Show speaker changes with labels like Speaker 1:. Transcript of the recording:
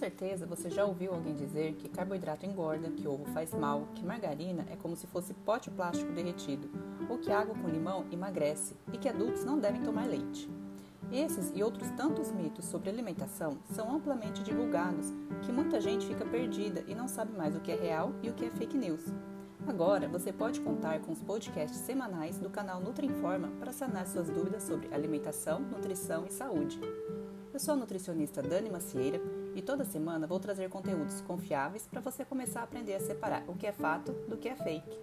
Speaker 1: certeza você já ouviu alguém dizer que carboidrato engorda, que ovo faz mal, que margarina é como se fosse pote plástico derretido, ou que água com limão emagrece e que adultos não devem tomar leite. Esses e outros tantos mitos sobre alimentação são amplamente divulgados que muita gente fica perdida e não sabe mais o que é real e o que é fake news. Agora você pode contar com os podcasts semanais do canal Nutrinforma para sanar suas dúvidas sobre alimentação, nutrição e saúde. Eu sou a nutricionista Dani Macieira e toda semana vou trazer conteúdos confiáveis para você começar a aprender a separar o que é fato do que é fake.